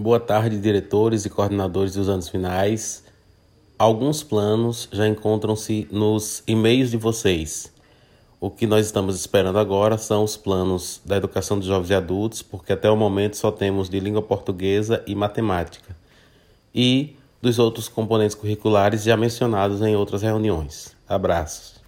Boa tarde, diretores e coordenadores dos anos finais. Alguns planos já encontram-se nos e-mails de vocês. O que nós estamos esperando agora são os planos da educação de jovens e adultos, porque até o momento só temos de língua portuguesa e matemática, e dos outros componentes curriculares já mencionados em outras reuniões. Abraços.